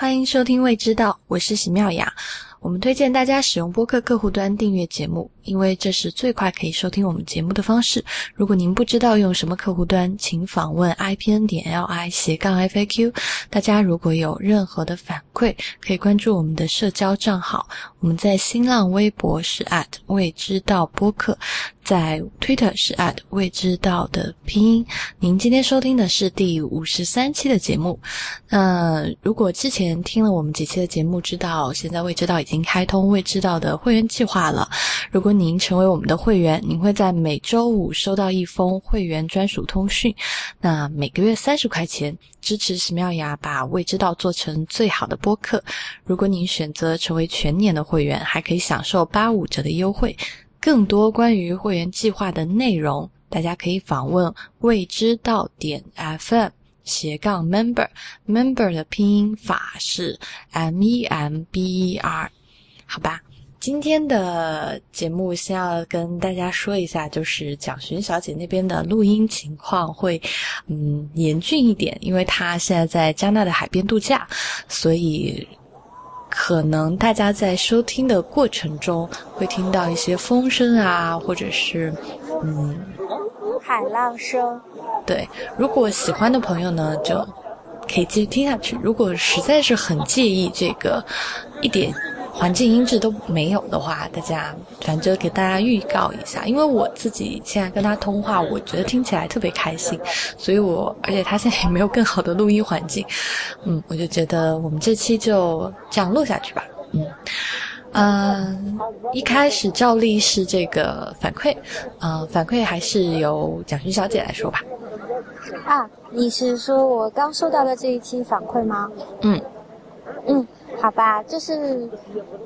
欢迎收听《未知道》，我是喜妙雅。我们推荐大家使用播客客户端订阅节目，因为这是最快可以收听我们节目的方式。如果您不知道用什么客户端，请访问 ipn 点 li 斜杠 faq。大家如果有任何的反馈，可以关注我们的社交账号。我们在新浪微博是 at 未知道播客，在 Twitter 是 at 未知道的拼音。您今天收听的是第五十三期的节目。那如果之前听了我们几期的节目，知道现在未知道已已经开通未知道的会员计划了。如果您成为我们的会员，您会在每周五收到一封会员专属通讯。那每个月三十块钱，支持史妙雅把未知道做成最好的播客。如果您选择成为全年的会员，还可以享受八五折的优惠。更多关于会员计划的内容，大家可以访问未知道点 FM 斜杠 member，member 的拼音法是 M E M B E R，好吧。今天的节目先要跟大家说一下，就是蒋勋小姐那边的录音情况会嗯严峻一点，因为她现在在加纳的海边度假，所以可能大家在收听的过程中会听到一些风声啊，或者是嗯海浪声。对，如果喜欢的朋友呢，就可以继续听下去；如果实在是很介意这个一点。环境音质都没有的话，大家反正就给大家预告一下，因为我自己现在跟他通话，我觉得听起来特别开心，所以我而且他现在也没有更好的录音环境，嗯，我就觉得我们这期就这样录下去吧，嗯，嗯，一开始照例是这个反馈，嗯，反馈还是由蒋勋小姐来说吧。啊，你是说我刚收到的这一期反馈吗？嗯，嗯。好吧，就是，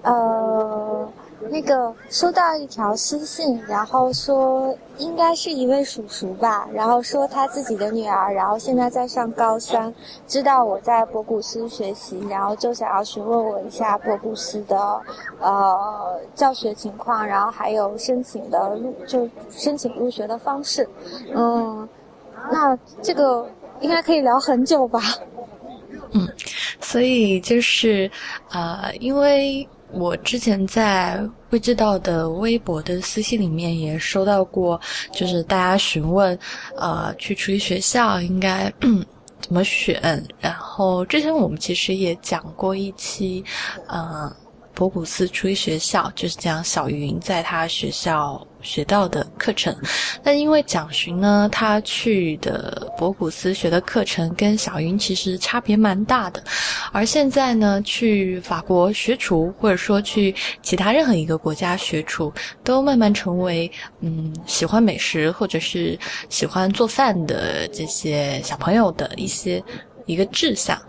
呃，那个收到一条私信，然后说应该是一位叔叔吧，然后说他自己的女儿，然后现在在上高三，知道我在博古斯学习，然后就想要询问我一下博古斯的呃教学情况，然后还有申请的入就申请入学的方式，嗯，那这个应该可以聊很久吧。嗯，所以就是，呃，因为我之前在未知道的微博的私信里面也收到过，就是大家询问，呃，去处理学校应该 怎么选。然后之前我们其实也讲过一期，呃。博古斯初一学校就是讲小云在他学校学到的课程，那因为蒋勋呢，他去的博古斯学的课程跟小云其实差别蛮大的，而现在呢，去法国学厨，或者说去其他任何一个国家学厨，都慢慢成为嗯喜欢美食或者是喜欢做饭的这些小朋友的一些一个志向。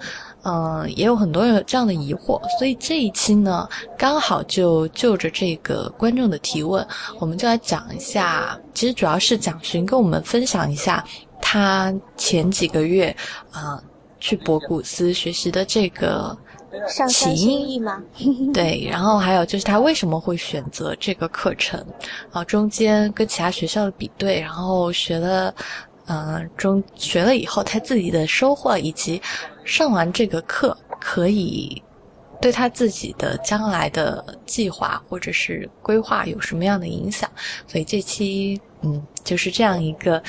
嗯，也有很多人有这样的疑惑，所以这一期呢，刚好就就着这个观众的提问，我们就来讲一下。其实主要是蒋勋跟我们分享一下他前几个月啊去博古斯学习的这个起因吗？对，然后还有就是他为什么会选择这个课程啊？中间跟其他学校的比对，然后学了。嗯，中学了以后，他自己的收获以及上完这个课，可以对他自己的将来的计划或者是规划有什么样的影响？所以这期嗯，就是这样一个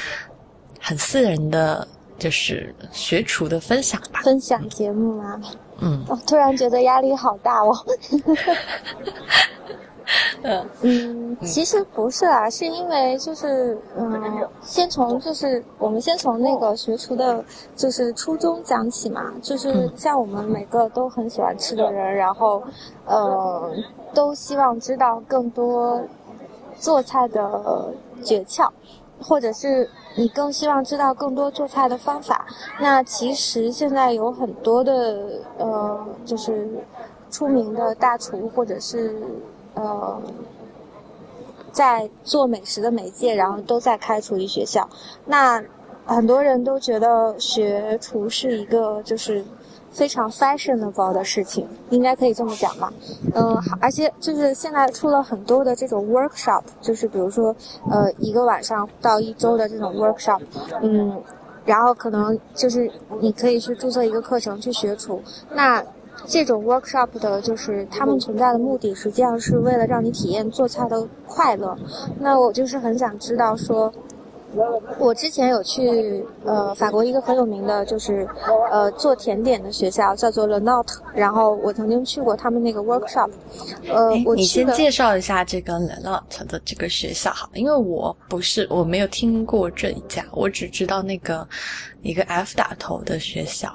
很私人的，就是学厨的分享吧。分享节目吗？嗯。我突然觉得压力好大哦。嗯其实不是啊，是因为就是嗯，先从就是我们先从那个学厨的，就是初衷讲起嘛。就是像我们每个都很喜欢吃的人，然后呃，都希望知道更多做菜的诀窍，或者是你更希望知道更多做菜的方法。那其实现在有很多的呃，就是出名的大厨，或者是。呃，在做美食的媒介，然后都在开厨艺学校。那很多人都觉得学厨是一个就是非常 fashionable 的事情，应该可以这么讲吧？嗯，而且就是现在出了很多的这种 workshop，就是比如说呃一个晚上到一周的这种 workshop，嗯，然后可能就是你可以去注册一个课程去学厨。那这种 workshop 的，就是他们存在的目的，实际上是为了让你体验做菜的快乐。那我就是很想知道说。我之前有去呃法国一个很有名的，就是呃做甜点的学校，叫做 Le Not。然后我曾经去过他们那个 workshop。呃，我你先介绍一下这个 Le Not 的这个学校哈，因为我不是我没有听过这一家，我只知道那个一个 F 打头的学校。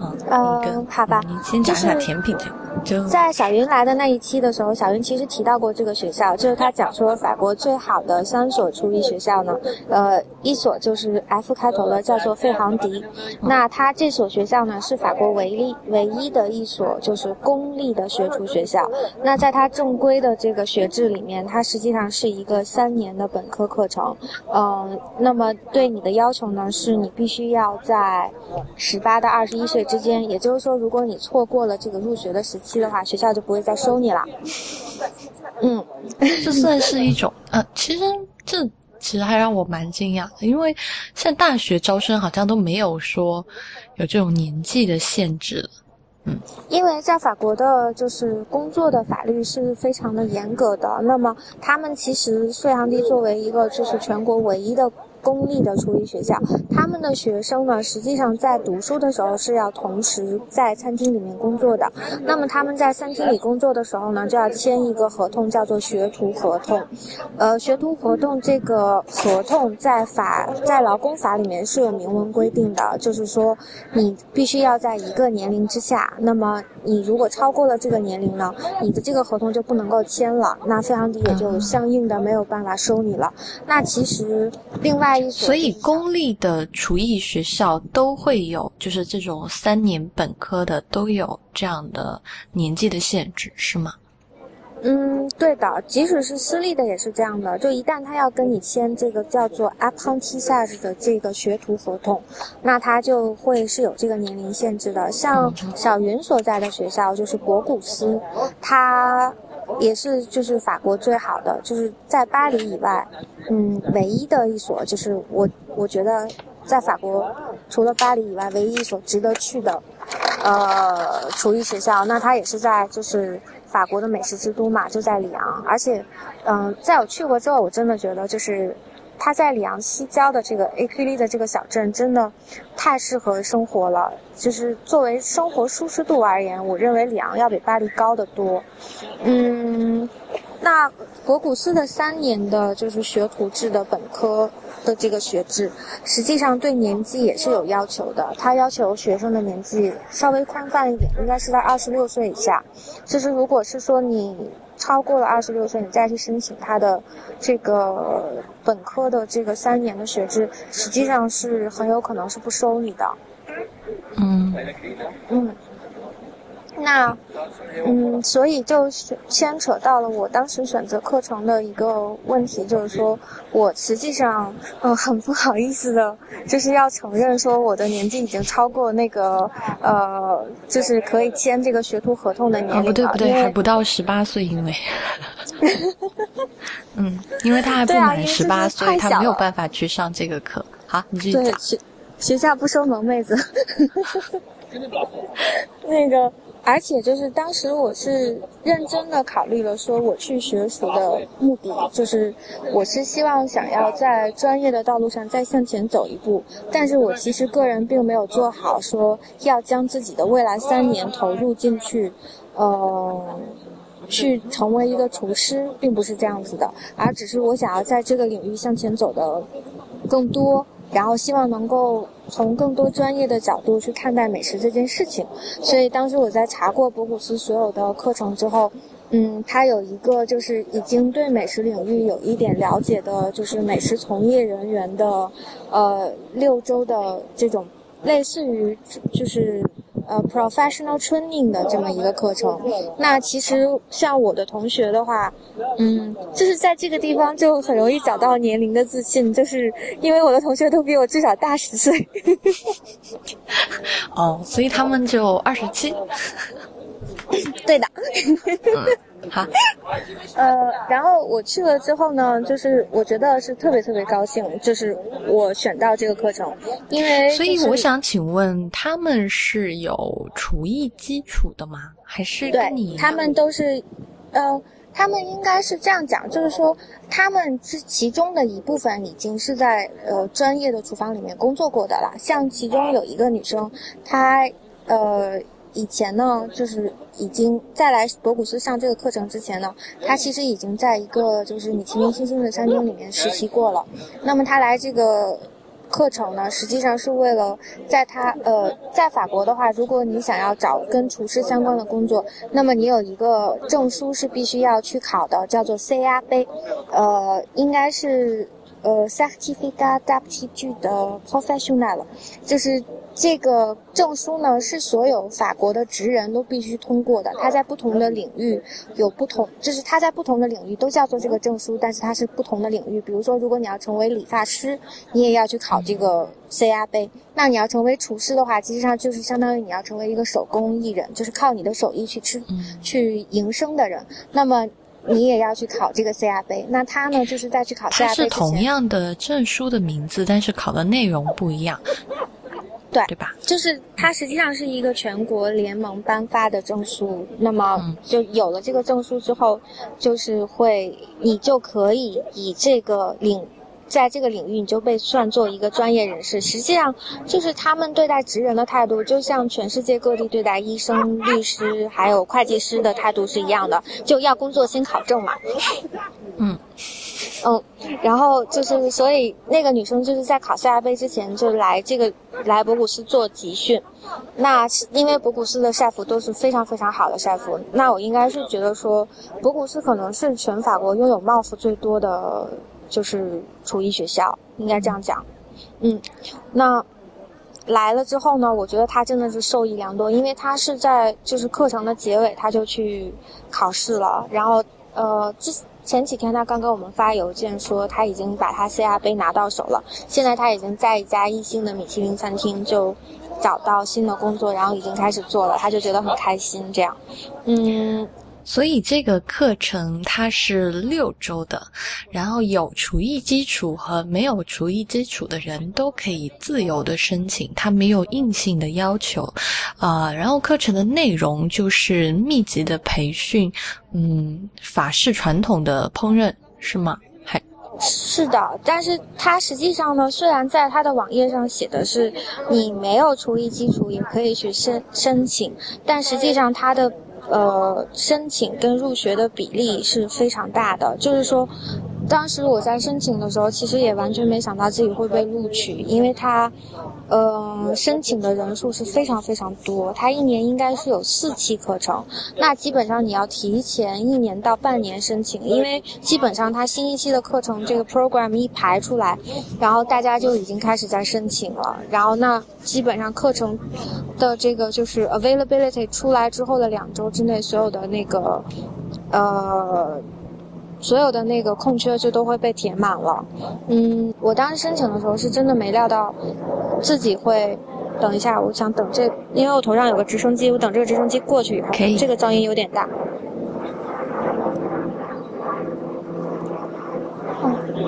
嗯，呃，好吧，你先讲一下甜品就在小云来的那一期的时候，小云其实提到过这个学校，就是他讲说法国最好的三所厨艺学校呢，呃，一所就是 F 开头的，叫做费航迪。那他这所学校呢，是法国唯一唯一的一所就是公立的学厨学校。那在它正规的这个学制里面，它实际上是一个三年的本科课程。嗯，那么对你的要求呢，是你必须要在十八到二十一岁之间，也就是说，如果你错过了这个入学的时期的话，学校就不会再收你了。嗯，这算是一种呃，其实这其实还让我蛮惊讶的，因为现在大学招生好像都没有说有这种年纪的限制了。嗯，因为在法国的，就是工作的法律是非常的严格的。那么他们其实税航地作为一个就是全国唯一的。公立的厨艺学校，他们的学生呢，实际上在读书的时候是要同时在餐厅里面工作的。那么他们在餐厅里工作的时候呢，就要签一个合同，叫做学徒合同。呃，学徒合同这个合同在法在劳工法里面是有明文规定的，就是说你必须要在一个年龄之下。那么你如果超过了这个年龄呢，你的这个合同就不能够签了，那费昂迪也就相应的没有办法收你了。那其实另外。所以，公立的厨艺学校都会有，就是这种三年本科的都有这样的年纪的限制，是吗？嗯，对的，即使是私立的也是这样的。就一旦他要跟你签这个叫做 apprentissage 的这个学徒合同，那他就会是有这个年龄限制的。像小云所在的学校就是博古斯，他。也是，就是法国最好的，就是在巴黎以外，嗯，唯一的一所，就是我我觉得在法国除了巴黎以外唯一一所值得去的，呃，厨艺学校。那它也是在就是法国的美食之都嘛，就在里昂。而且，嗯，在我去过之后，我真的觉得就是。它在里昂西郊的这个 A Q 利的这个小镇，真的太适合生活了。就是作为生活舒适度而言，我认为里昂要比巴黎高得多。嗯，那博古斯的三年的就是学徒制的本科的这个学制，实际上对年纪也是有要求的。他要求学生的年纪稍微宽泛一点，应该是在二十六岁以下。就是如果是说你。超过了二十六岁，你再去申请他的这个本科的这个三年的学制，实际上是很有可能是不收你的。嗯，嗯。那，嗯，所以就牵扯到了我当时选择课程的一个问题，就是说我实际上，嗯，很不好意思的，就是要承认说我的年纪已经超过那个，呃，就是可以签这个学徒合同的年龄了。不对不对，还不到十八岁，因为，嗯，因为他还不满十八岁，他没有办法去上这个课。好，你继续讲。学学校不收萌妹子。那个。而且就是当时我是认真的考虑了，说我去学厨的目的，就是我是希望想要在专业的道路上再向前走一步。但是我其实个人并没有做好说要将自己的未来三年投入进去，呃，去成为一个厨师，并不是这样子的，而只是我想要在这个领域向前走的更多。然后希望能够从更多专业的角度去看待美食这件事情，所以当时我在查过博古斯所有的课程之后，嗯，他有一个就是已经对美食领域有一点了解的，就是美食从业人员的，呃，六周的这种类似于就是。呃，professional training 的这么一个课程，那其实像我的同学的话，嗯，就是在这个地方就很容易找到年龄的自信，就是因为我的同学都比我至少大十岁。哦，所以他们就二十七。对的。好，呃，然后我去了之后呢，就是我觉得是特别特别高兴，就是我选到这个课程，因为所以我想请问，他们是有厨艺基础的吗？还是对跟你一样他们都是，呃，他们应该是这样讲，就是说他们是其中的一部分已经是在呃专业的厨房里面工作过的了。像其中有一个女生，她呃以前呢就是已经在来博古斯上这个课程之前呢，他其实已经在一个就是米其林星星的餐厅里面实习过了。那么他来这个。课程呢，实际上是为了在他呃，在法国的话，如果你想要找跟厨师相关的工作，那么你有一个证书是必须要去考的，叫做 C R B，呃，应该是呃 Certificat d'aptitude 的 professionnel，就是这个证书呢是所有法国的职人都必须通过的，它在不同的领域有不同，就是它在不同的领域都叫做这个证书，但是它是不同的领域。比如说，如果你要成为理发师，你也要去考这个 C R B。那你要成为厨师的话，其实上就是相当于你要成为一个手工艺人，就是靠你的手艺去吃、去营生的人。那么你也要去考这个 CRB。那他呢，就是在去考它是同样的证书的名字，但是考的内容不一样，对对吧？就是它实际上是一个全国联盟颁发的证书，那么嗯就有了这个证书之后，就是会你就可以以这个领。在这个领域，你就被算作一个专业人士。实际上，就是他们对待职人的态度，就像全世界各地对待医生、律师还有会计师的态度是一样的，就要工作先考证嘛。嗯嗯，然后就是，所以那个女生就是在考赛亚杯之前就来这个来博古斯做集训。那是因为博古斯的晒服都是非常非常好的晒服，那我应该是觉得说，博古斯可能是全法国拥有帽服最多的，就是厨艺学校，应该这样讲。嗯，那来了之后呢，我觉得他真的是受益良多，因为他是在就是课程的结尾他就去考试了，然后呃之前几天他刚给我们发邮件说他已经把他 CR 杯拿到手了，现在他已经在一家一星的米其林餐厅就找到新的工作，然后已经开始做了，他就觉得很开心这样，嗯。所以这个课程它是六周的，然后有厨艺基础和没有厨艺基础的人都可以自由的申请，它没有硬性的要求，啊、然后课程的内容就是密集的培训，嗯，法式传统的烹饪是吗？还是的，但是它实际上呢，虽然在它的网页上写的是你没有厨艺基础也可以去申申请，但实际上它的呃申请跟入学的比例是非常大的。就是说，当时我在申请的时候，其实也完全没想到自己会被录取，因为它呃申请的人数是非常非常多，它一年应该是有四期课程，那基本上你要提前一年到半年申请，因为基本上它新一期的课程这个 program 一排出来，然后大家就已经开始在申请了，然后那基本上课程的这个就是 availability 出来之后的两周之内，所有的那个呃。所有的那个空缺就都会被填满了。嗯，我当时申请的时候是真的没料到自己会。等一下，我想等这，因为我头上有个直升机，我等这个直升机过去以后可以，这个噪音有点大。哦，因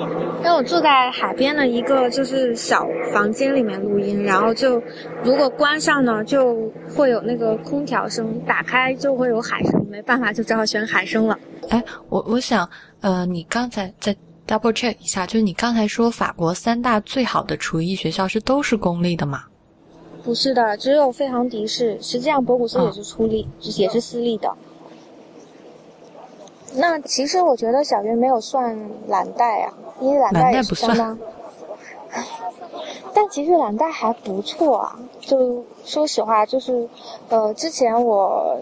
为我住在海边的一个就是小房间里面录音，然后就如果关上呢，就会有那个空调声；打开就会有海声，没办法，就只好选海声了。哎，我我想，呃，你刚才在 double check 一下，就是你刚才说法国三大最好的厨艺学校是都是公立的吗？不是的，只有费航迪是，实际上博古斯也是出立，也是私立的。那其实我觉得小云没有算蓝带啊，因为蓝带也是相当。但其实蓝带还不错啊，就说实话，就是，呃，之前我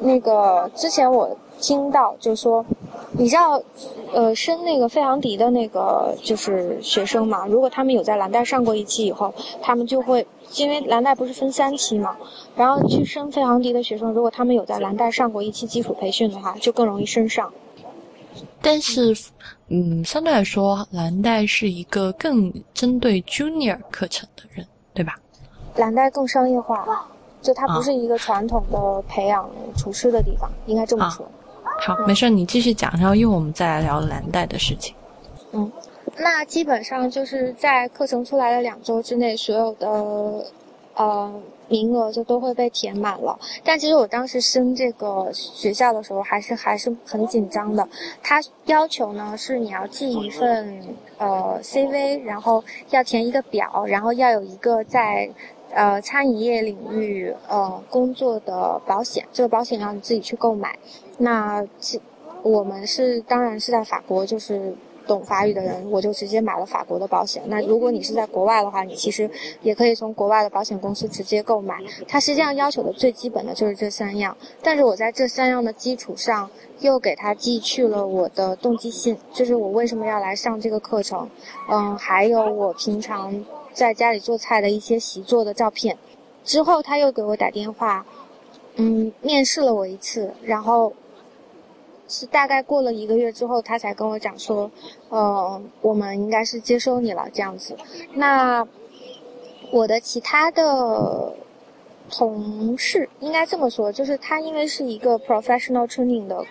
那个之前我听到就说，你知道，呃，升那个费昂迪的那个就是学生嘛，如果他们有在蓝带上过一期以后，他们就会。因为蓝带不是分三期嘛，然后去升费航迪的学生，如果他们有在蓝带上过一期基础培训的话，就更容易升上。但是，嗯，相对来说，蓝带是一个更针对 junior 课程的人，对吧？蓝带更商业化，就它不是一个传统的培养厨师的地方，应该这么说。好，没事，你继续讲，然后一会儿我们再来聊蓝带的事情。嗯，那基本上就是在课程出来的两周之内，所有的呃名额就都会被填满了。但其实我当时升这个学校的时候，还是还是很紧张的。他要求呢是你要寄一份呃 CV，然后要填一个表，然后要有一个在。呃，餐饮业领域呃工作的保险，这个保险要你自己去购买。那我们是当然是在法国，就是懂法语的人，我就直接买了法国的保险。那如果你是在国外的话，你其实也可以从国外的保险公司直接购买。它实际上要求的最基本的就是这三样，但是我在这三样的基础上，又给他寄去了我的动机信，就是我为什么要来上这个课程，嗯，还有我平常。在家里做菜的一些习作的照片，之后他又给我打电话，嗯，面试了我一次，然后是大概过了一个月之后，他才跟我讲说，呃，我们应该是接收你了这样子。那我的其他的同事应该这么说，就是他因为是一个 professional training 的。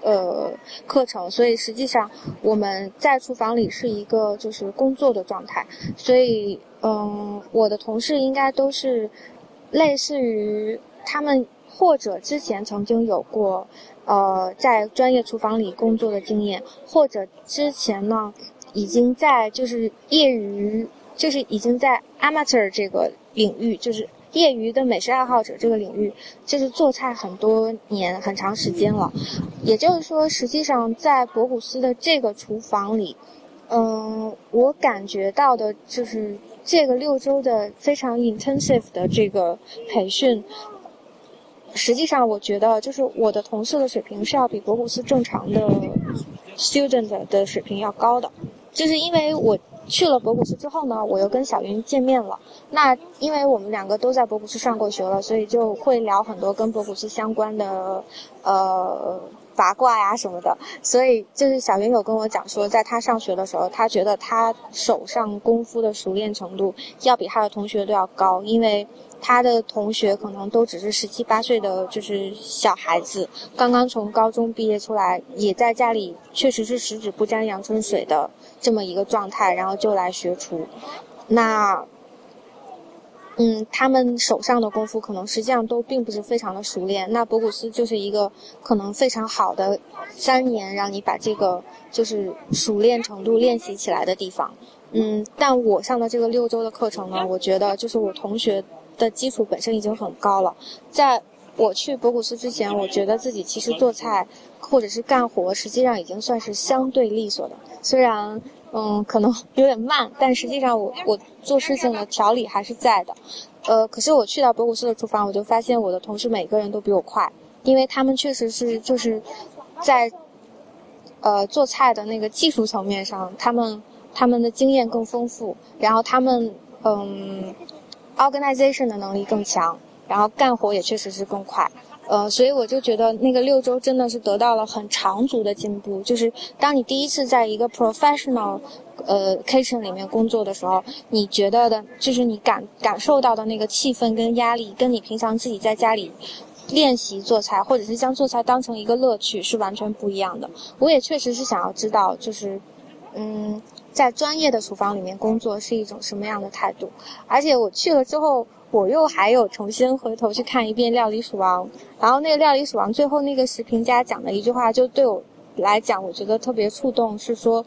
呃，课程，所以实际上我们在厨房里是一个就是工作的状态，所以嗯，我的同事应该都是类似于他们或者之前曾经有过呃在专业厨房里工作的经验，或者之前呢已经在就是业余就是已经在 amateur 这个领域就是。业余的美食爱好者这个领域，就是做菜很多年、很长时间了。也就是说，实际上在博古斯的这个厨房里，嗯，我感觉到的就是这个六周的非常 intensive 的这个培训。实际上，我觉得就是我的同事的水平是要比博古斯正常的 student 的水平要高的，就是因为我。去了博古斯之后呢，我又跟小云见面了。那因为我们两个都在博古斯上过学了，所以就会聊很多跟博古斯相关的，呃，八卦呀什么的。所以就是小云有跟我讲说，在他上学的时候，他觉得他手上功夫的熟练程度要比他的同学都要高，因为。他的同学可能都只是十七八岁的，就是小孩子，刚刚从高中毕业出来，也在家里确实是十指不沾阳春水的这么一个状态，然后就来学厨。那，嗯，他们手上的功夫可能实际上都并不是非常的熟练。那博古斯就是一个可能非常好的三年让你把这个就是熟练程度练习起来的地方。嗯，但我上的这个六周的课程呢，我觉得就是我同学。的基础本身已经很高了，在我去博古斯之前，我觉得自己其实做菜或者是干活，实际上已经算是相对利索的。虽然，嗯，可能 有点慢，但实际上我我做事情的条理还是在的。呃，可是我去到博古斯的厨房，我就发现我的同事每个人都比我快，因为他们确实是就是在呃做菜的那个技术层面上，他们他们的经验更丰富，然后他们嗯。Organization 的能力更强，然后干活也确实是更快，呃，所以我就觉得那个六周真的是得到了很长足的进步。就是当你第一次在一个 professional，呃，kitchen 里面工作的时候，你觉得的，就是你感感受到的那个气氛跟压力，跟你平常自己在家里练习做菜，或者是将做菜当成一个乐趣，是完全不一样的。我也确实是想要知道，就是，嗯。在专业的厨房里面工作是一种什么样的态度？而且我去了之后，我又还有重新回头去看一遍《料理鼠王》，然后那个《料理鼠王》最后那个食评家讲的一句话，就对我来讲，我觉得特别触动，是说，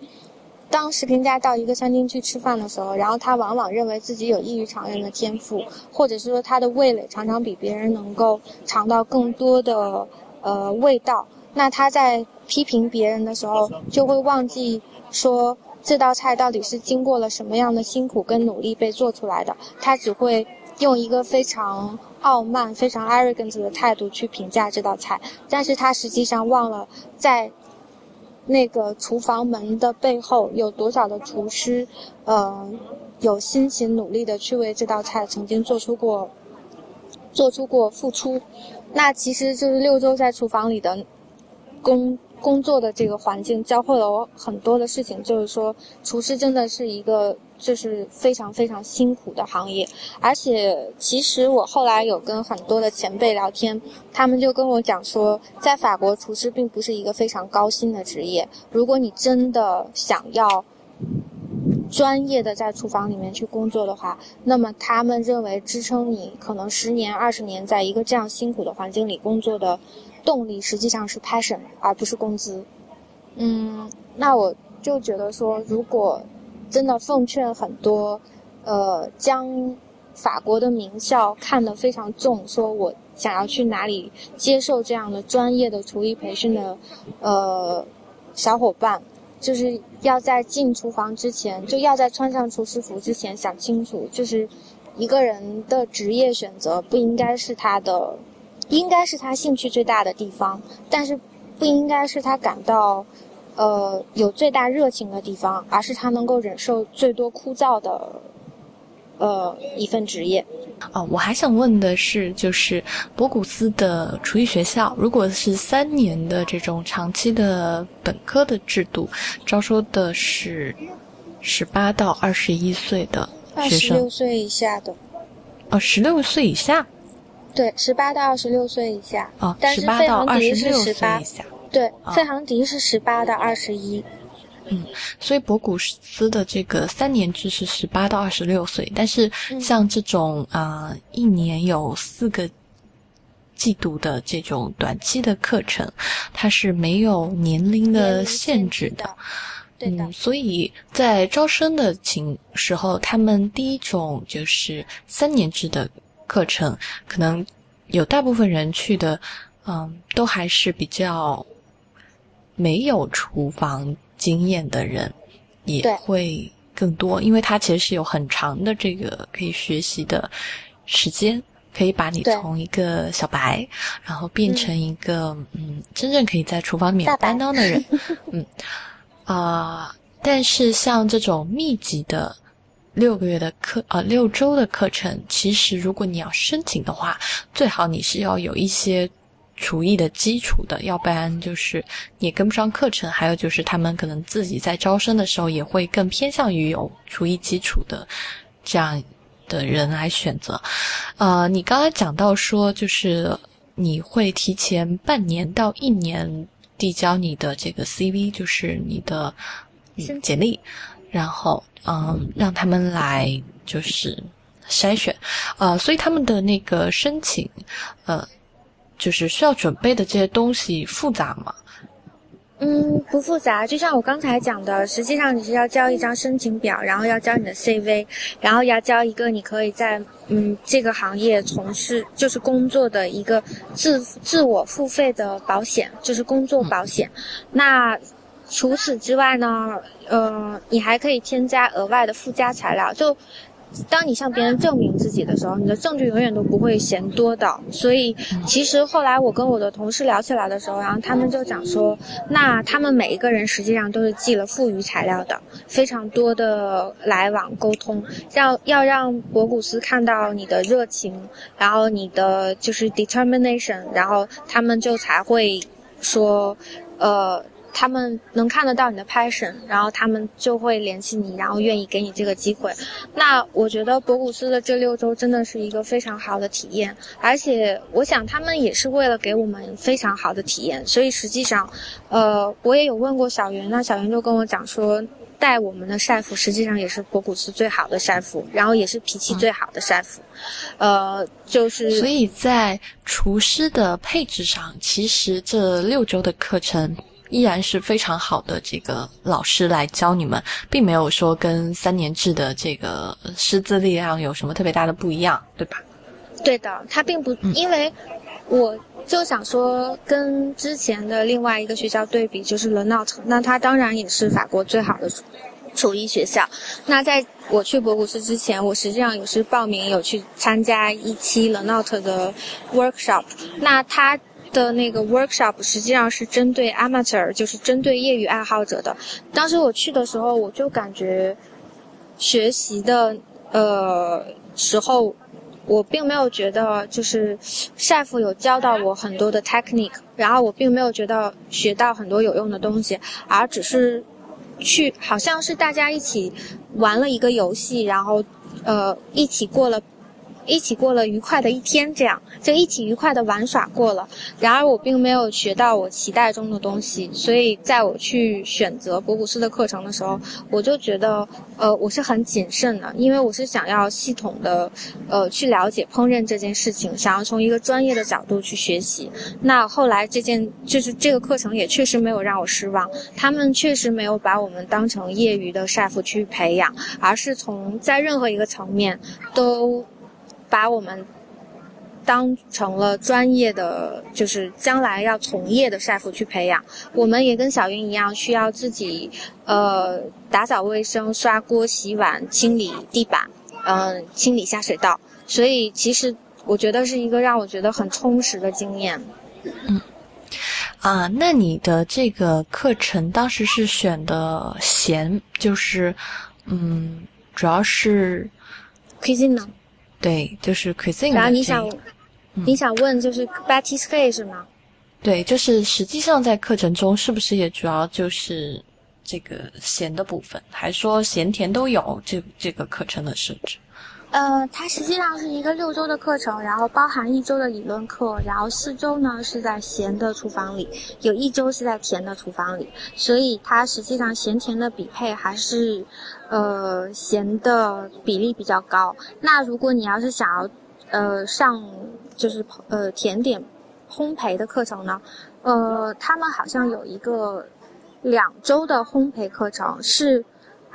当食评家到一个餐厅去吃饭的时候，然后他往往认为自己有异于常人的天赋，或者是说他的味蕾常常比别人能够尝到更多的呃味道，那他在批评别人的时候，就会忘记说。这道菜到底是经过了什么样的辛苦跟努力被做出来的？他只会用一个非常傲慢、非常 arrogant 的态度去评价这道菜，但是他实际上忘了在那个厨房门的背后有多少的厨师，呃，有辛勤努力的去为这道菜曾经做出过、做出过付出。那其实就是六周在厨房里的工。工作的这个环境教会了我很多的事情，就是说，厨师真的是一个就是非常非常辛苦的行业。而且，其实我后来有跟很多的前辈聊天，他们就跟我讲说，在法国厨师并不是一个非常高薪的职业。如果你真的想要专业的在厨房里面去工作的话，那么他们认为支撑你可能十年、二十年在一个这样辛苦的环境里工作的动力，实际上是 passion 而不是工资。嗯，那我就觉得说，如果真的奉劝很多，呃，将法国的名校看得非常重，说我想要去哪里接受这样的专业的厨艺培训的，呃，小伙伴，就是要在进厨房之前，就要在穿上厨师服之前想清楚，就是一个人的职业选择不应该是他的，应该是他兴趣最大的地方，但是不应该是他感到。呃，有最大热情的地方，而是他能够忍受最多枯燥的，呃，一份职业。哦，我还想问的是，就是博古斯的厨艺学校，如果是三年的这种长期的本科的制度，招收的是十八到二十一岁的学生，二十六岁以下的。哦，十六岁以下？对，十八到二十六岁以下。哦，十八到二十六岁以下。对，费航迪是十八到二十一，嗯，所以博古斯的这个三年制是十八到二十六岁，但是像这种啊，一年有四个季度的这种短期的课程，它是没有年龄的限制的，对的。所以在招生的情时候，他们第一种就是三年制的课程，可能有大部分人去的，嗯，都还是比较。没有厨房经验的人也会更多，因为他其实是有很长的这个可以学习的时间，可以把你从一个小白，然后变成一个嗯真正可以在厨房里面担当的人。嗯啊，但是像这种密集的六个月的课呃六周的课程，其实如果你要申请的话，最好你是要有一些。厨艺的基础的，要不然就是你跟不上课程。还有就是他们可能自己在招生的时候也会更偏向于有厨艺基础的这样的人来选择。呃，你刚才讲到说，就是你会提前半年到一年递交你的这个 CV，就是你的简历，然后嗯，让他们来就是筛选。呃，所以他们的那个申请，呃。就是需要准备的这些东西复杂吗？嗯，不复杂。就像我刚才讲的，实际上你是要交一张申请表，然后要交你的 CV，然后要交一个你可以在嗯这个行业从事就是工作的一个自自我付费的保险，就是工作保险。那除此之外呢，呃，你还可以添加额外的附加材料，就。当你向别人证明自己的时候，你的证据永远都不会嫌多的。所以，其实后来我跟我的同事聊起来的时候，然后他们就讲说，那他们每一个人实际上都是寄了富余材料的，非常多的来往沟通，要要让博古斯看到你的热情，然后你的就是 determination，然后他们就才会说，呃。他们能看得到你的 passion，然后他们就会联系你，然后愿意给你这个机会。那我觉得博古斯的这六周真的是一个非常好的体验，而且我想他们也是为了给我们非常好的体验。所以实际上，呃，我也有问过小袁，那小袁就跟我讲说，带我们的晒服实际上也是博古斯最好的晒服，然后也是脾气最好的晒服。呃，就是所以在厨师的配置上，其实这六周的课程。依然是非常好的这个老师来教你们，并没有说跟三年制的这个师资力量有什么特别大的不一样，对吧？对的，他并不，因为我就想说，跟之前的另外一个学校对比，就是 Le n o t 那它当然也是法国最好的厨艺学校。那在我去博古斯之前，我实际上也是报名有去参加一期 Le n o t 的 workshop，那他。的那个 workshop 实际上是针对 amateur，就是针对业余爱好者的。当时我去的时候，我就感觉学习的呃时候，我并没有觉得就是 chef 有教到我很多的 technique，然后我并没有觉得学到很多有用的东西，而只是去，好像是大家一起玩了一个游戏，然后呃一起过了。一起过了愉快的一天，这样就一起愉快的玩耍过了。然而我并没有学到我期待中的东西，所以在我去选择博古斯的课程的时候，我就觉得，呃，我是很谨慎的，因为我是想要系统的，呃，去了解烹饪这件事情，想要从一个专业的角度去学习。那后来这件就是这个课程也确实没有让我失望，他们确实没有把我们当成业余的 chef 去培养，而是从在任何一个层面都。把我们当成了专业的，就是将来要从业的 chef 去培养。我们也跟小云一样，需要自己呃打扫卫生、刷锅、洗碗、清理地板，嗯，清理下水道。所以其实我觉得是一个让我觉得很充实的经验。嗯，啊，那你的这个课程当时是选的咸，就是嗯，主要是 cuisine 呢？对，就是 cuisine。然后你想，你想问就是 Batiste 是吗？对，就是实际上在课程中是不是也主要就是这个咸的部分，还说咸甜都有？这这个课程的设置？呃，它实际上是一个六周的课程，然后包含一周的理论课，然后四周呢是在咸的厨房里，有一周是在甜的厨房里，所以它实际上咸甜的比配还是。呃，咸的比例比较高。那如果你要是想要，呃，上就是呃甜点烘焙的课程呢，呃，他们好像有一个两周的烘焙课程，是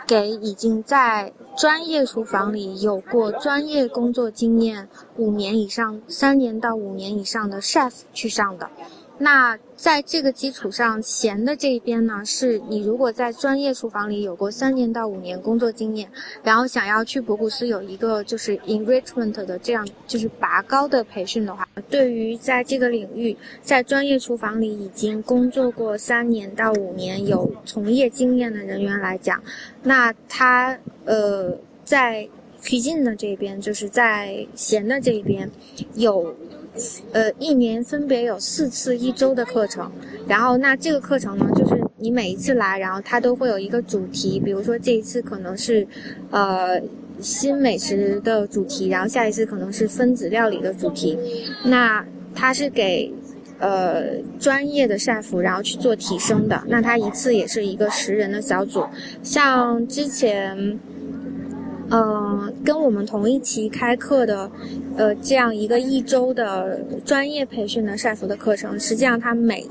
给已经在专业厨房里有过专业工作经验五年以上、三年到五年以上的 chef 去上的。那在这个基础上，咸的这一边呢，是你如果在专业厨房里有过三年到五年工作经验，然后想要去博古斯有一个就是 enrichment 的这样就是拔高的培训的话，对于在这个领域在专业厨房里已经工作过三年到五年有从业经验的人员来讲，那他呃在 cuisine 的这边，就是在咸的这一边有。呃，一年分别有四次一周的课程，然后那这个课程呢，就是你每一次来，然后它都会有一个主题，比如说这一次可能是，呃，新美食的主题，然后下一次可能是分子料理的主题，那它是给，呃，专业的 chef 然后去做提升的，那它一次也是一个十人的小组，像之前。嗯，跟我们同一期开课的，呃，这样一个一周的专业培训的 chef 的课程，实际上他每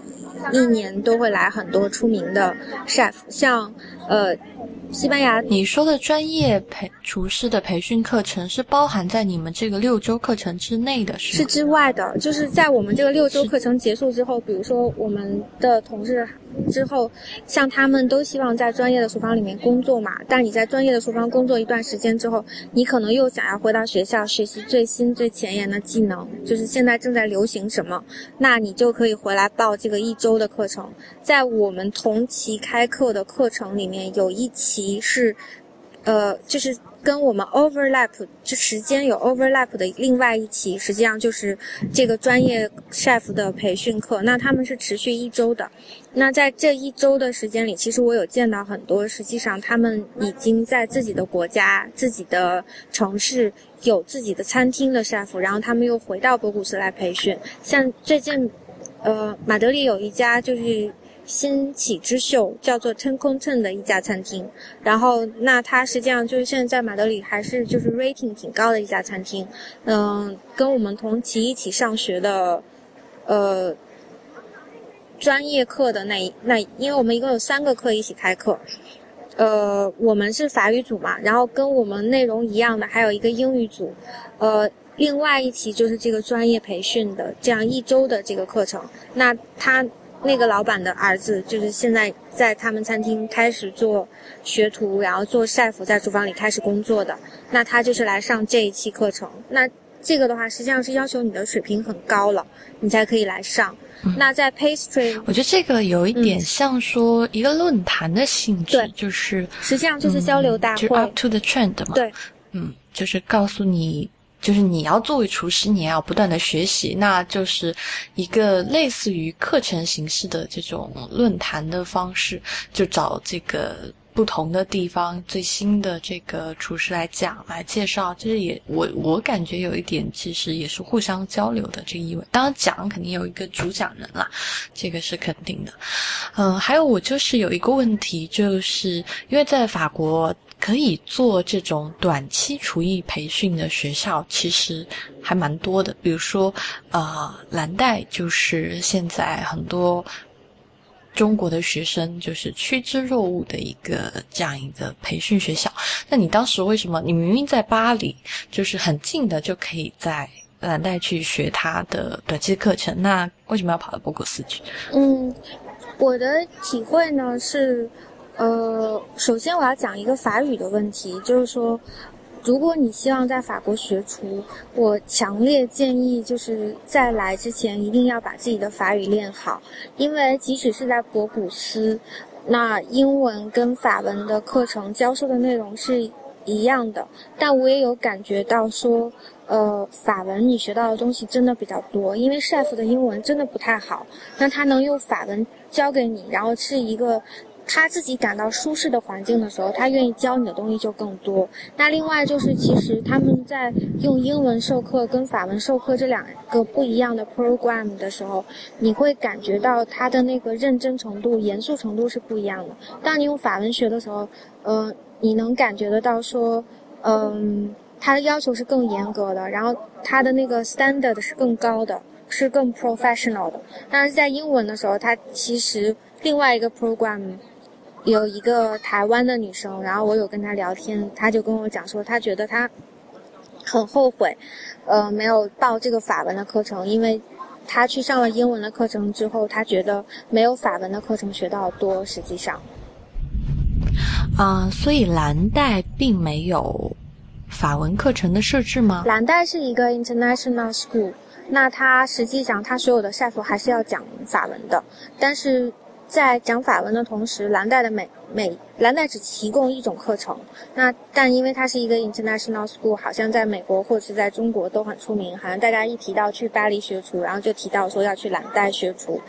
一年都会来很多出名的 chef，像呃。西班牙，你说的专业培厨师的培训课程是包含在你们这个六周课程之内的，是是之外的。就是在我们这个六周课程结束之后，比如说我们的同事之后，像他们都希望在专业的厨房里面工作嘛。但你在专业的厨房工作一段时间之后，你可能又想要回到学校学习最新最前沿的技能，就是现在正在流行什么，那你就可以回来报这个一周的课程。在我们同期开课的课程里面，有一期是，呃，就是跟我们 overlap，就时间有 overlap 的另外一期，实际上就是这个专业 chef 的培训课。那他们是持续一周的。那在这一周的时间里，其实我有见到很多，实际上他们已经在自己的国家、自己的城市有自己的餐厅的 chef，然后他们又回到博古斯来培训。像最近，呃，马德里有一家就是。新起之秀叫做 Ten c o n t e n 的一家餐厅，然后那它实际上就是现在在马德里还是就是 rating 挺高的一家餐厅，嗯，跟我们同期一起上学的，呃，专业课的那一那，因为我们一共有三个课一起开课，呃，我们是法语组嘛，然后跟我们内容一样的还有一个英语组，呃，另外一期就是这个专业培训的这样一周的这个课程，那他。那个老板的儿子就是现在在他们餐厅开始做学徒，然后做 chef，在厨房里开始工作的。那他就是来上这一期课程。那这个的话，实际上是要求你的水平很高了，你才可以来上。那在 pastry，我觉得这个有一点像说一个论坛的性质，就是实际上就是交流大会，up to the trend 嘛。对，嗯，就是告诉你。就是你要作为厨师，你也要不断的学习，那就是一个类似于课程形式的这种论坛的方式，就找这个不同的地方最新的这个厨师来讲来介绍，其实也我我感觉有一点其实也是互相交流的这个意味。当然讲肯定有一个主讲人啦，这个是肯定的。嗯，还有我就是有一个问题，就是因为在法国可以做这种短期厨艺培训的学校，其实还蛮多的。比如说，呃，蓝带就是现在很多。中国的学生就是趋之若鹜的一个这样一个培训学校。那你当时为什么？你明明在巴黎，就是很近的，就可以在蓝带去学他的短期课程。那为什么要跑到博古斯去？嗯，我的体会呢是，呃，首先我要讲一个法语的问题，就是说。如果你希望在法国学厨，我强烈建议就是在来之前一定要把自己的法语练好，因为即使是在博古斯，那英文跟法文的课程教授的内容是一样的，但我也有感觉到说，呃，法文你学到的东西真的比较多，因为 chef 的英文真的不太好，那他能用法文教给你，然后是一个。他自己感到舒适的环境的时候，他愿意教你的东西就更多。那另外就是，其实他们在用英文授课跟法文授课这两个不一样的 program 的时候，你会感觉到他的那个认真程度、严肃程度是不一样的。当你用法文学的时候，嗯，你能感觉得到说，嗯，他的要求是更严格的，然后他的那个 standard 是更高的，是更 professional 的。但是在英文的时候，他其实另外一个 program。有一个台湾的女生，然后我有跟她聊天，她就跟我讲说，她觉得她很后悔，呃，没有报这个法文的课程，因为她去上了英文的课程之后，她觉得没有法文的课程学到多。实际上，啊，所以蓝带并没有法文课程的设置吗？蓝带是一个 international school，那它实际上它所有的 chef 还是要讲法文的，但是。在讲法文的同时，蓝带的每每蓝带只提供一种课程。那但因为它是一个 international school，好像在美国或者是在中国都很出名。好像大家一提到去巴黎学厨，然后就提到说要去蓝带学厨。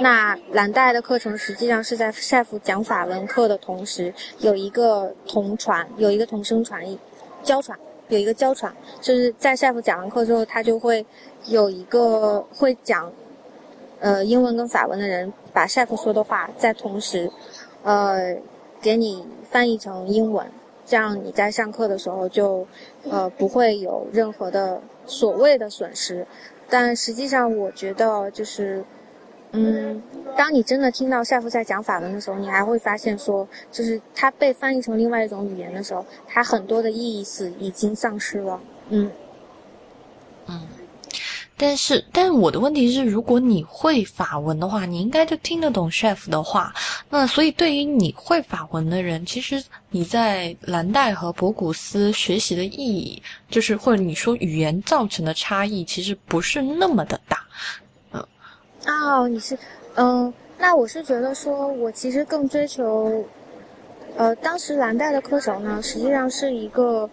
那蓝带的课程实际上是在 chef 讲法文课的同时，有一个同传，有一个同声传译，交传，有一个交传，就是在 chef 讲完课之后，他就会有一个会讲。呃，英文跟法文的人把 chef 说的话在同时，呃，给你翻译成英文，这样你在上课的时候就，呃，不会有任何的所谓的损失。但实际上，我觉得就是，嗯，当你真的听到 chef 在讲法文的时候，你还会发现说，就是它被翻译成另外一种语言的时候，它很多的意思已经丧失了。嗯，嗯。但是，但我的问题是，如果你会法文的话，你应该就听得懂 chef 的话。那所以，对于你会法文的人，其实你在蓝带和博古斯学习的意义，就是或者你说语言造成的差异，其实不是那么的大。嗯，哦，你是，嗯，那我是觉得说，我其实更追求，呃，当时蓝带的课程呢，实际上是一个。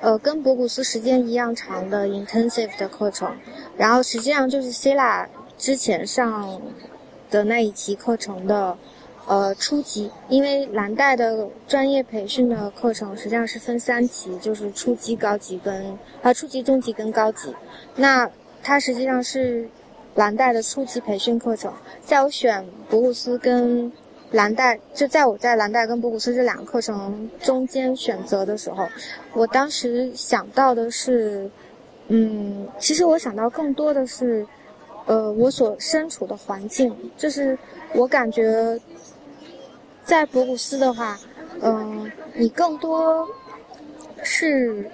呃，跟博古斯时间一样长的 intensive 的课程，然后实际上就是 Cila 之前上的那一期课程的呃初级，因为蓝带的专业培训的课程实际上是分三期，就是初级、高级跟啊初级、中级跟高级，那它实际上是蓝带的初级培训课程，在我选博古斯跟。蓝带就在我在蓝带跟博古斯这两个课程中间选择的时候，我当时想到的是，嗯，其实我想到更多的是，呃，我所身处的环境，就是我感觉，在博古斯的话，嗯，你更多是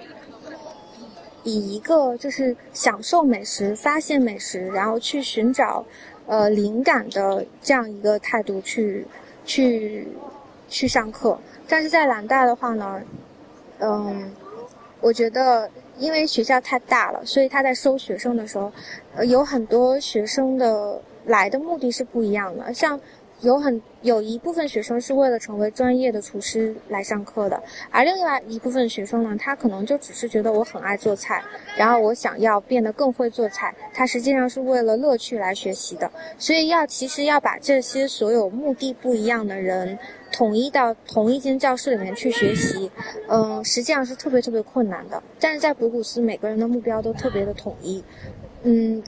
以一个就是享受美食、发现美食，然后去寻找呃灵感的这样一个态度去。去去上课，但是在南大的话呢，嗯，我觉得因为学校太大了，所以他在收学生的时候，有很多学生的来的目的是不一样的。像有很有一部分学生是为了成为专业的厨师来上课的，而另外一部分学生呢，他可能就只是觉得我很爱做菜，然后我想要变得更会做菜，他实际上是为了乐趣来学习的。所以要其实要把这些所有目的不一样的人统一到同一间教室里面去学习，嗯，实际上是特别特别困难的。但是在博古斯，每个人的目标都特别的统一，嗯，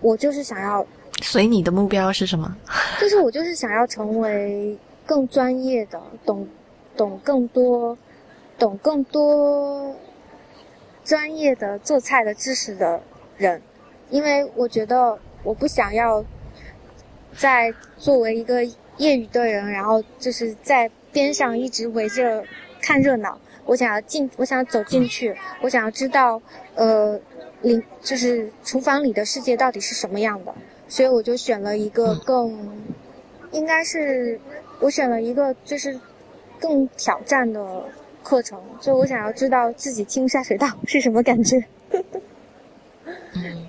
我就是想要。所以你的目标是什么？就是我就是想要成为更专业的、懂懂更多、懂更多专业的做菜的知识的人，因为我觉得我不想要在作为一个业余的人，然后就是在边上一直围着看热闹。我想要进，我想走进去，我想要知道，呃，里就是厨房里的世界到底是什么样的。所以我就选了一个更，应该是我选了一个就是更挑战的课程，就我想要知道自己进下水道是什么感觉。嗯，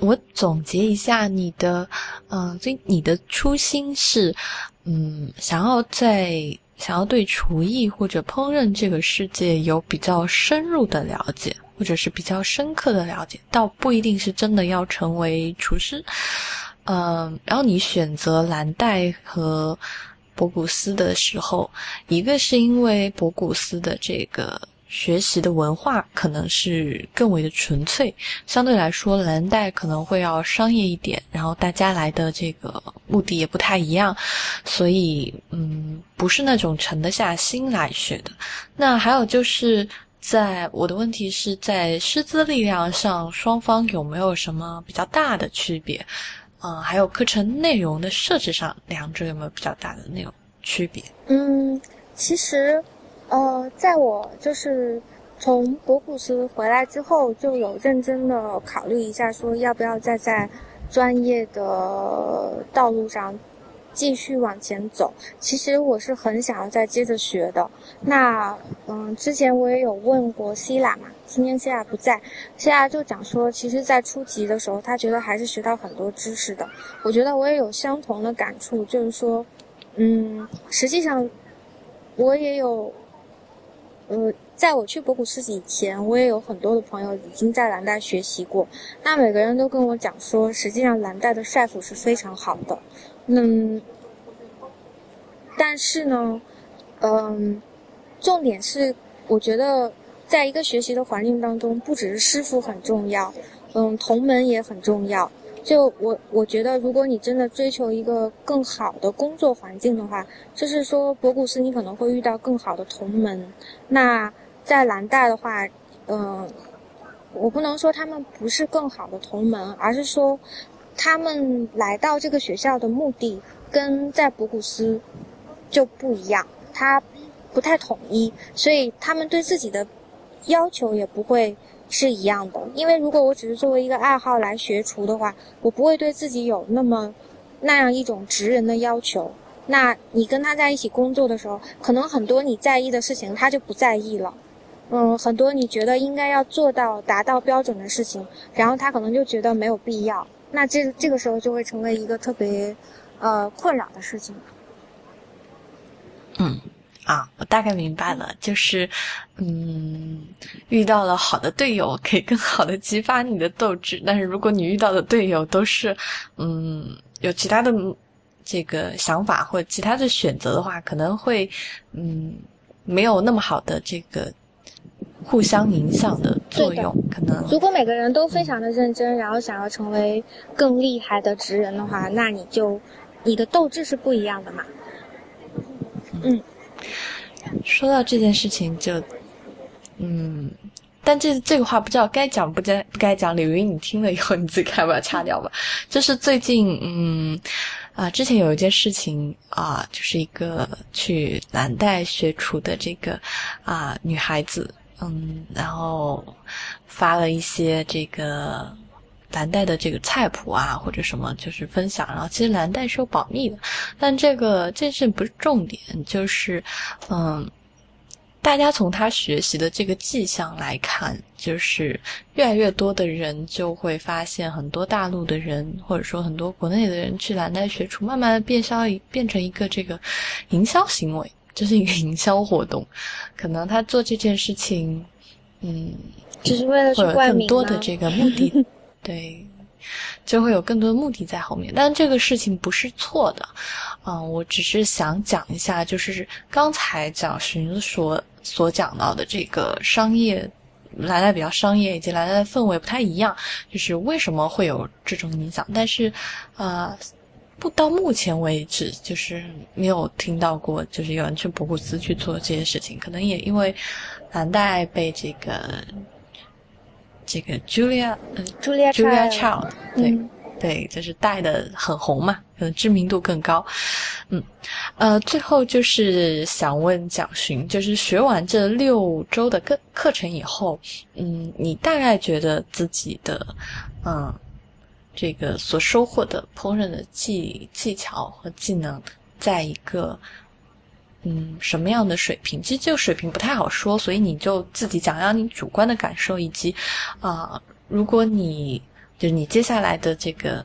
我总结一下你的，嗯，所以你的初心是，嗯，想要在想要对厨艺或者烹饪这个世界有比较深入的了解。或者是比较深刻的了解，倒不一定是真的要成为厨师。嗯，然后你选择蓝带和博古斯的时候，一个是因为博古斯的这个学习的文化可能是更为的纯粹，相对来说蓝带可能会要商业一点，然后大家来的这个目的也不太一样，所以嗯，不是那种沉得下心来学的。那还有就是。在我的问题是在师资力量上，双方有没有什么比较大的区别？嗯，还有课程内容的设置上，两者有没有比较大的那种区别？嗯，其实，呃，在我就是从博古斯回来之后，就有认真的考虑一下，说要不要再在专业的道路上。继续往前走，其实我是很想要再接着学的。那，嗯，之前我也有问过希拉嘛，今天希拉不在，希拉就讲说，其实，在初级的时候，他觉得还是学到很多知识的。我觉得我也有相同的感触，就是说，嗯，实际上，我也有，呃，在我去博古斯以前，我也有很多的朋友已经在蓝带学习过。那每个人都跟我讲说，实际上蓝带的帅府是非常好的。嗯，但是呢，嗯，重点是，我觉得在一个学习的环境当中，不只是师傅很重要，嗯，同门也很重要。就我我觉得，如果你真的追求一个更好的工作环境的话，就是说博古斯你可能会遇到更好的同门。那在蓝大的话，嗯，我不能说他们不是更好的同门，而是说。他们来到这个学校的目的跟在博古斯就不一样，他不太统一，所以他们对自己的要求也不会是一样的。因为如果我只是作为一个爱好来学厨的话，我不会对自己有那么那样一种职人的要求。那你跟他在一起工作的时候，可能很多你在意的事情他就不在意了，嗯，很多你觉得应该要做到达到标准的事情，然后他可能就觉得没有必要。那这这个时候就会成为一个特别，呃，困扰的事情。嗯，啊，我大概明白了，就是，嗯，遇到了好的队友，可以更好的激发你的斗志。但是如果你遇到的队友都是，嗯，有其他的这个想法或其他的选择的话，可能会，嗯，没有那么好的这个。互相影响的作用，可能如果每个人都非常的认真，然后想要成为更厉害的职人的话，那你就你的斗志是不一样的嘛。嗯，说到这件事情，就嗯，但这这个话不知道该讲不该不该讲。李云，你听了以后你自己看把它掐掉吧。就是最近，嗯啊，之前有一件事情啊，就是一个去南代学厨的这个啊女孩子。嗯，然后发了一些这个蓝带的这个菜谱啊，或者什么，就是分享。然后其实蓝带是有保密的，但这个这事不是重点，就是嗯，大家从他学习的这个迹象来看，就是越来越多的人就会发现，很多大陆的人或者说很多国内的人去蓝带学厨，慢慢的变消变成一个这个营销行为，这是一个营销活动。可能他做这件事情，嗯，只是为了去冠名更多的这个目的，对。就会有更多的目的在后面，但这个事情不是错的，嗯，我只是想讲一下，就是刚才蒋寻所所讲到的这个商业来的比较商业，以及来的氛围不太一样，就是为什么会有这种影响？但是，呃，不到目前为止，就是没有听到过，就是有人去博古斯去做这些事情，可能也因为蓝带被这个。这个 Julia，嗯，Julia Julia Child，对对，就是带的很红嘛，可能知名度更高。嗯，呃，最后就是想问蒋勋，就是学完这六周的课课程以后，嗯，你大概觉得自己的，嗯，这个所收获的烹饪的技技巧和技能，在一个。嗯，什么样的水平？其实这个水平不太好说，所以你就自己讲讲你主观的感受，以及啊，如果你就是你接下来的这个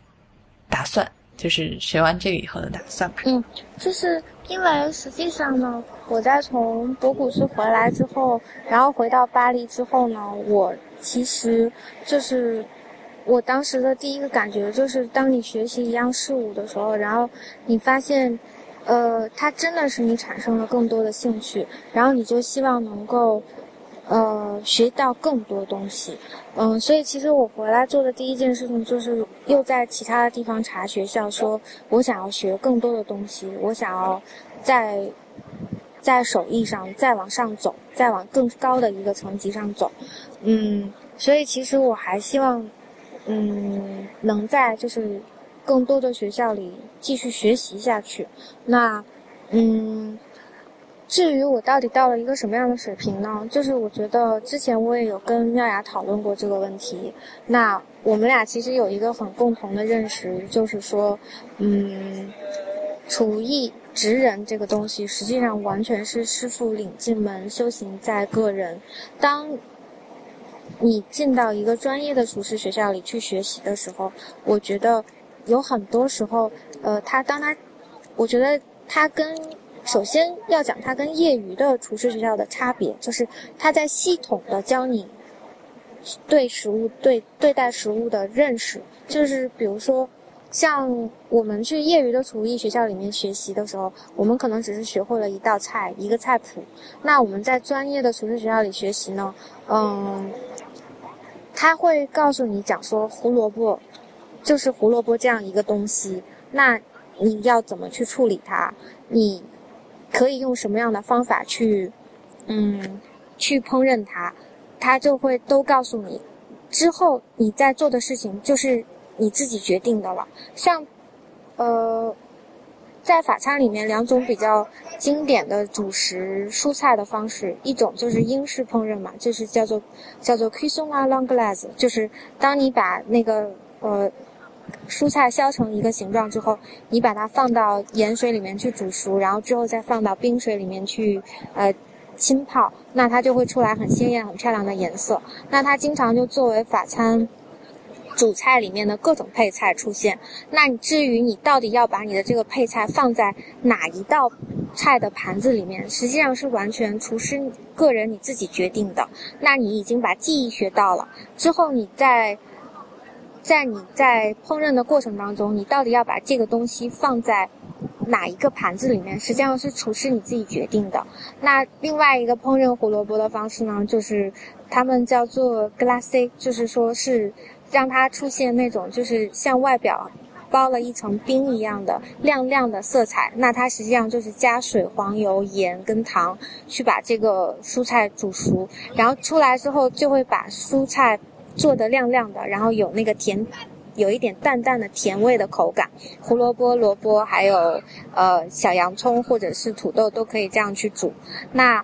打算，就是学完这个以后的打算。嗯，就是因为实际上呢，我在从博古斯回来之后，然后回到巴黎之后呢，我其实就是我当时的第一个感觉就是，当你学习一样事物的时候，然后你发现。呃，它真的是你产生了更多的兴趣，然后你就希望能够，呃，学到更多东西，嗯，所以其实我回来做的第一件事情就是又在其他的地方查学校，说我想要学更多的东西，我想要在在手艺上再往上走，再往更高的一个层级上走，嗯，所以其实我还希望，嗯，能在就是。更多的学校里继续学习下去，那，嗯，至于我到底到了一个什么样的水平呢？就是我觉得之前我也有跟妙雅讨论过这个问题。那我们俩其实有一个很共同的认识，就是说，嗯，厨艺职人这个东西，实际上完全是师傅领进门，修行在个人。当你进到一个专业的厨师学校里去学习的时候，我觉得。有很多时候，呃，他当他，我觉得他跟首先要讲他跟业余的厨师学校的差别，就是他在系统的教你对食物、对对待食物的认识。就是比如说，像我们去业余的厨艺学校里面学习的时候，我们可能只是学会了一道菜、一个菜谱。那我们在专业的厨师学校里学习呢，嗯，他会告诉你讲说胡萝卜。就是胡萝卜这样一个东西，那你要怎么去处理它？你可以用什么样的方法去，嗯，去烹饪它？它就会都告诉你。之后你在做的事情就是你自己决定的了。像，呃，在法餐里面两种比较经典的主食蔬菜的方式，一种就是英式烹饪嘛，就是叫做叫做 cuisson à l'anglaise，就是当你把那个呃。蔬菜削成一个形状之后，你把它放到盐水里面去煮熟，然后之后再放到冰水里面去，呃，浸泡，那它就会出来很鲜艳、很漂亮的颜色。那它经常就作为法餐主菜里面的各种配菜出现。那你至于你到底要把你的这个配菜放在哪一道菜的盘子里面，实际上是完全厨师个人你自己决定的。那你已经把技艺学到了之后，你再。在你在烹饪的过程当中，你到底要把这个东西放在哪一个盘子里面，实际上是厨师你自己决定的。那另外一个烹饪胡萝卜的方式呢，就是他们叫做 glace，就是说是让它出现那种就是像外表包了一层冰一样的亮亮的色彩。那它实际上就是加水、黄油、盐跟糖去把这个蔬菜煮熟，然后出来之后就会把蔬菜。做得亮亮的，然后有那个甜，有一点淡淡的甜味的口感。胡萝卜、萝卜还有呃小洋葱或者是土豆都可以这样去煮。那，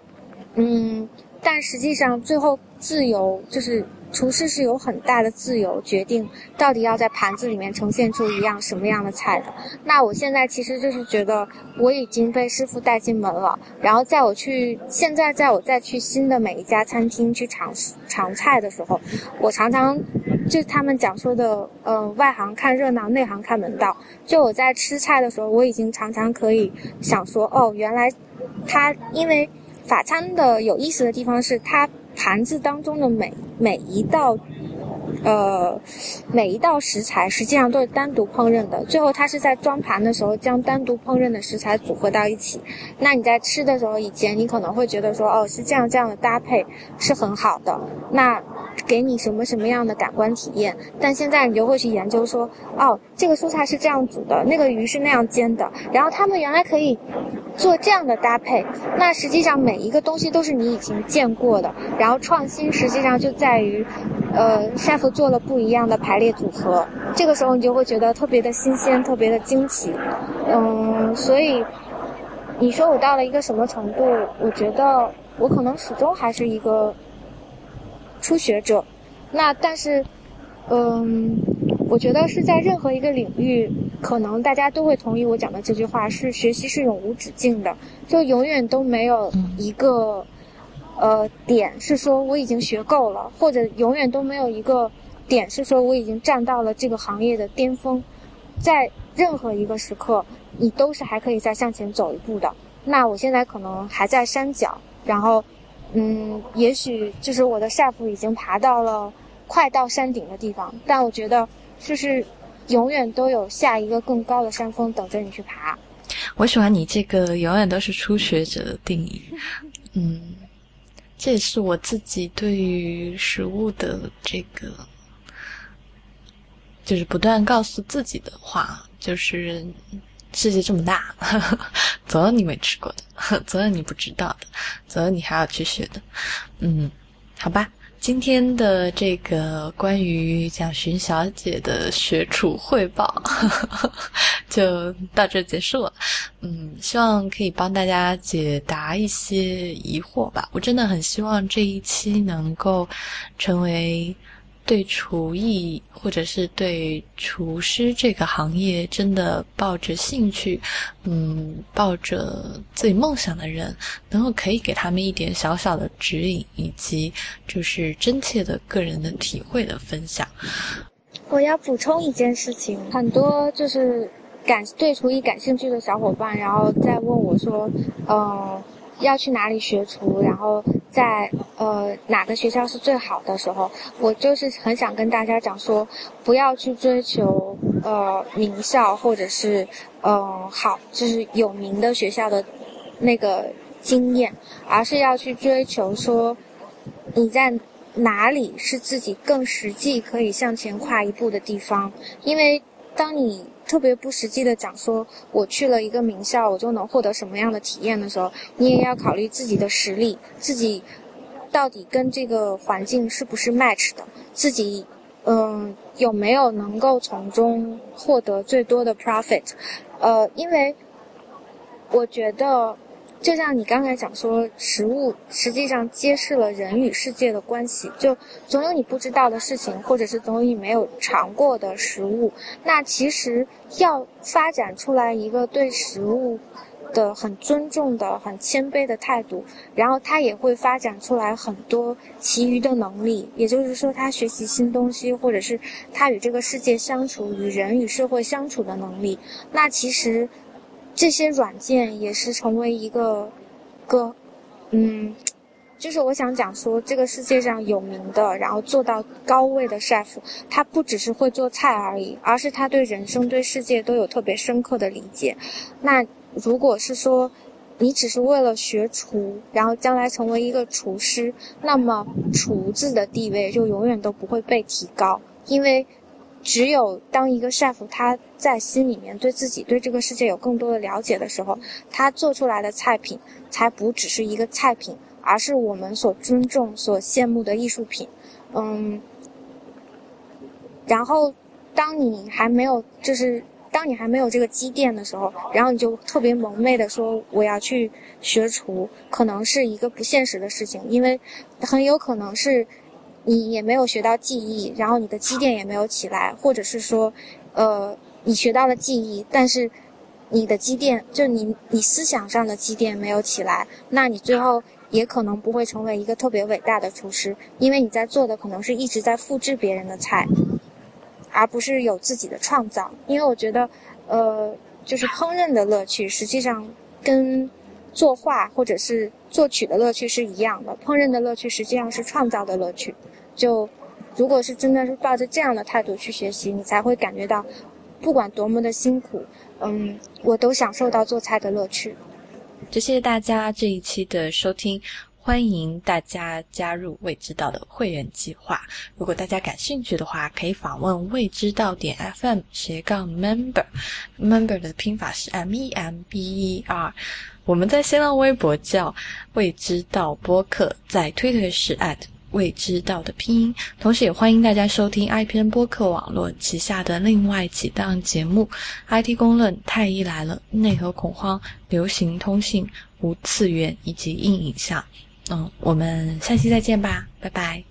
嗯，但实际上最后自由就是厨师是有很大的自由决定到底要在盘子里面呈现出一样什么样的菜的。那我现在其实就是觉得我已经被师傅带进门了，然后在我去现在在我再去新的每一家餐厅去尝尝菜的时候，我常常就他们讲说的，呃，外行看热闹，内行看门道。就我在吃菜的时候，我已经常常可以想说，哦，原来他因为。法餐的有意思的地方是，它盘子当中的每每一道，呃，每一道食材实际上都是单独烹饪的。最后，它是在装盘的时候将单独烹饪的食材组合到一起。那你在吃的时候，以前你可能会觉得说，哦，是这样这样的搭配是很好的。那给你什么什么样的感官体验？但现在你就会去研究说，哦，这个蔬菜是这样煮的，那个鱼是那样煎的，然后他们原来可以做这样的搭配。那实际上每一个东西都是你已经见过的，然后创新实际上就在于，呃，chef 做了不一样的排列组合。这个时候你就会觉得特别的新鲜，特别的惊奇。嗯，所以你说我到了一个什么程度？我觉得我可能始终还是一个。初学者，那但是，嗯，我觉得是在任何一个领域，可能大家都会同意我讲的这句话：是学习是永无止境的，就永远都没有一个，呃，点是说我已经学够了，或者永远都没有一个点是说我已经站到了这个行业的巅峰，在任何一个时刻，你都是还可以再向前走一步的。那我现在可能还在山脚，然后。嗯，也许就是我的 chef 已经爬到了快到山顶的地方，但我觉得就是永远都有下一个更高的山峰等着你去爬。我喜欢你这个永远都是初学者的定义。嗯，这也是我自己对于食物的这个，就是不断告诉自己的话，就是。世界这么大，总有你没吃过的，总有你不知道的，总有你还要去学的。嗯，好吧，今天的这个关于蒋寻小姐的学处汇报 就到这结束了。嗯，希望可以帮大家解答一些疑惑吧。我真的很希望这一期能够成为。对厨艺或者是对厨师这个行业真的抱着兴趣，嗯，抱着自己梦想的人，能够可以给他们一点小小的指引，以及就是真切的个人的体会的分享。我要补充一件事情，很多就是感对厨艺感兴趣的小伙伴，然后再问我说，嗯。要去哪里学厨，然后在呃哪个学校是最好的时候，我就是很想跟大家讲说，不要去追求呃名校或者是呃好就是有名的学校的那个经验，而是要去追求说你在哪里是自己更实际可以向前跨一步的地方，因为当你。特别不实际的讲说，我去了一个名校，我就能获得什么样的体验的时候，你也要考虑自己的实力，自己到底跟这个环境是不是 match 的，自己嗯有没有能够从中获得最多的 profit，呃，因为我觉得。就像你刚才讲说，食物实际上揭示了人与世界的关系。就总有你不知道的事情，或者是总有你没有尝过的食物。那其实要发展出来一个对食物的很尊重的、很谦卑的态度，然后他也会发展出来很多其余的能力。也就是说，他学习新东西，或者是他与这个世界相处、与人与社会相处的能力。那其实。这些软件也是成为一个个，嗯，就是我想讲说，这个世界上有名的，然后做到高位的 chef，他不只是会做菜而已，而是他对人生、对世界都有特别深刻的理解。那如果是说你只是为了学厨，然后将来成为一个厨师，那么厨子的地位就永远都不会被提高，因为。只有当一个 chef 他在心里面对自己对这个世界有更多的了解的时候，他做出来的菜品才不只是一个菜品，而是我们所尊重、所羡慕的艺术品。嗯，然后当你还没有，就是当你还没有这个积淀的时候，然后你就特别蒙昧的说我要去学厨，可能是一个不现实的事情，因为很有可能是。你也没有学到记忆，然后你的积淀也没有起来，或者是说，呃，你学到了记忆，但是你的积淀就你你思想上的积淀没有起来，那你最后也可能不会成为一个特别伟大的厨师，因为你在做的可能是一直在复制别人的菜，而不是有自己的创造。因为我觉得，呃，就是烹饪的乐趣实际上跟作画或者是作曲的乐趣是一样的，烹饪的乐趣实际上是创造的乐趣。就，如果是真的是抱着这样的态度去学习，你才会感觉到，不管多么的辛苦，嗯，我都享受到做菜的乐趣。谢谢大家这一期的收听，欢迎大家加入未知道的会员计划。如果大家感兴趣的话，可以访问未知道点 FM 斜杠 member，member 的拼法是 M E M B E R。我们在新浪微博叫未知道播客，在 Twitter 是 at。未知道的拼音，同时也欢迎大家收听 IPN 播客网络旗下的另外几档节目：IT 公论、太医来了、内核恐慌、流行通信、无次元以及硬影像。嗯，我们下期再见吧，拜拜。